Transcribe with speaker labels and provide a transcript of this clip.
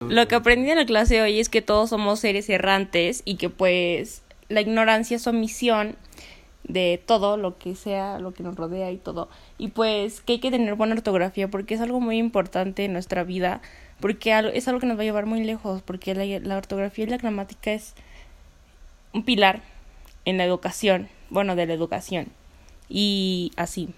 Speaker 1: Lo que aprendí en la clase de hoy es que todos somos seres errantes y que pues la ignorancia es omisión de todo lo que sea, lo que nos rodea y todo. Y pues que hay que tener buena ortografía porque es algo muy importante en nuestra vida, porque es algo que nos va a llevar muy lejos, porque la, la ortografía y la gramática es un pilar en la educación, bueno, de la educación. Y así.